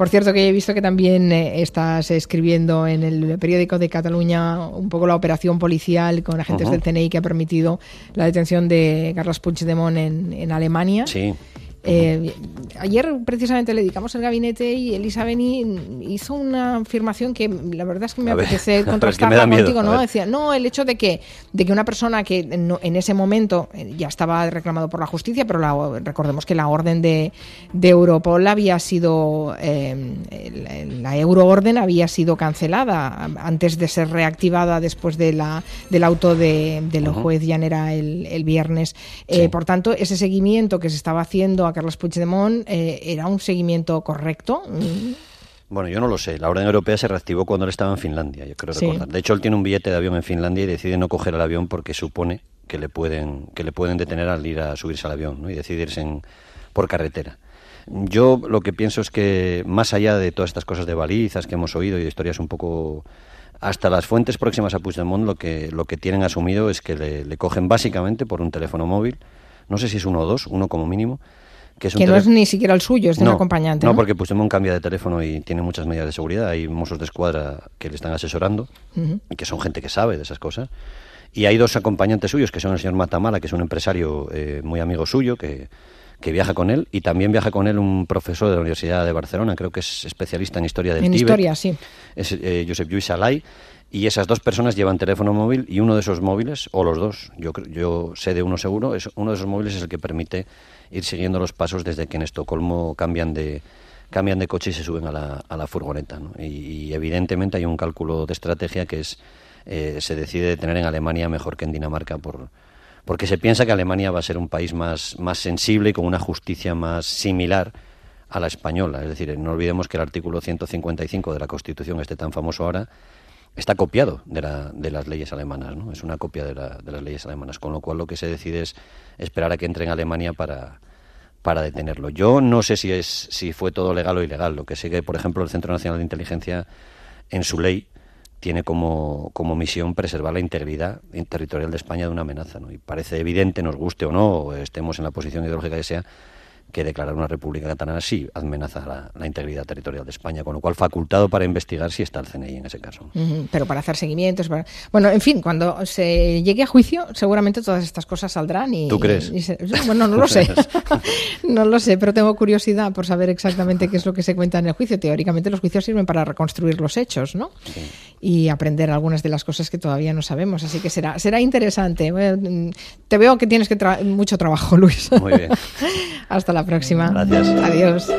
Por cierto, que he visto que también eh, estás escribiendo en el periódico de Cataluña un poco la operación policial con agentes del CNI que ha permitido la detención de Carlos Puigdemont en, en Alemania. Sí. Eh, ayer precisamente le dedicamos el gabinete y Elisa Beni hizo una afirmación que la verdad es que me apetece contrastarla contigo, ¿no? Decía, no, el hecho de que, de que una persona que en ese momento eh, ya estaba reclamado por la justicia, pero la, recordemos que la orden de, de Europol había sido, eh, la euroorden había sido cancelada antes de ser reactivada después de la, del auto de, del juez Llanera el, el viernes. Eh, por tanto, ese seguimiento que se estaba haciendo Carlos Puigdemont eh, era un seguimiento correcto. Bueno, yo no lo sé. La orden europea se reactivó cuando él estaba en Finlandia, yo creo recordar. De hecho, él tiene un billete de avión en Finlandia y decide no coger el avión porque supone que le pueden, que le pueden detener al ir a subirse al avión ¿no? y decidirse en, por carretera. Yo lo que pienso es que, más allá de todas estas cosas de balizas que hemos oído y de historias un poco hasta las fuentes próximas a Puigdemont lo que, lo que tienen asumido es que le, le, cogen básicamente por un teléfono móvil, no sé si es uno o dos, uno como mínimo, que, no es ni siquiera el suyo, es de un acompañante. No, porque Puigdemont cambia de teléfono y tiene muchas medidas de seguridad. Hay mozos de escuadra que le están asesorando y que son gente que sabe de esas cosas. Y hay dos acompañantes suyos, que son el señor Matamala, que es un empresario eh, muy amigo suyo, que, que, viaja con él, y también viaja con él un profesor de la Universidad de Barcelona, creo que es especialista en historia del En historia, sí. Es eh, Josep Lluís Alay, y esas dos personas llevan teléfono móvil y uno de esos móviles, o los dos, yo, yo sé de uno seguro, es, uno de esos móviles es el que permite ir siguiendo los pasos desde que en Estocolmo cambian de, cambian de coche y se suben a la, a la furgoneta. Y, evidentemente hay un cálculo de estrategia que es eh, se decide tener en Alemania mejor que en Dinamarca por, porque se piensa que Alemania va a ser un país más, más sensible y con una justicia más similar a la española. Es decir, no olvidemos que el artículo 155 de la Constitución, este tan famoso ahora, está copiado de, la, de las leyes alemanas, ¿no? Es una copia de, la, de, las leyes alemanas, con lo cual lo que se decide es esperar a que entre en Alemania para, para detenerlo. Yo no sé si, es, si fue todo legal o ilegal. Lo que sé que, por ejemplo, el Centro Nacional de Inteligencia, en su ley, tiene como, como misión preservar la integridad territorial de España de una amenaza. ¿no? Y parece evidente, nos guste o no, o estemos en la posición ideológica que sea, que declarar una república catalana sí amenaza la, integridad territorial de España, con lo cual facultado para investigar si está el CNI en ese caso. pero para hacer seguimientos, bueno, en fin, cuando se llegue a juicio, seguramente todas estas cosas saldrán y. ¿Tú crees? bueno, no lo sé, no lo sé, pero tengo curiosidad por saber exactamente qué es lo que se cuenta en el juicio. Teóricamente los juicios sirven para reconstruir los hechos, ¿no? Y aprender algunas de las cosas que todavía no sabemos, así que será será interesante. Te veo que tienes que mucho trabajo, Luis. Muy bien. Hasta la próxima. Gracias. Adiós.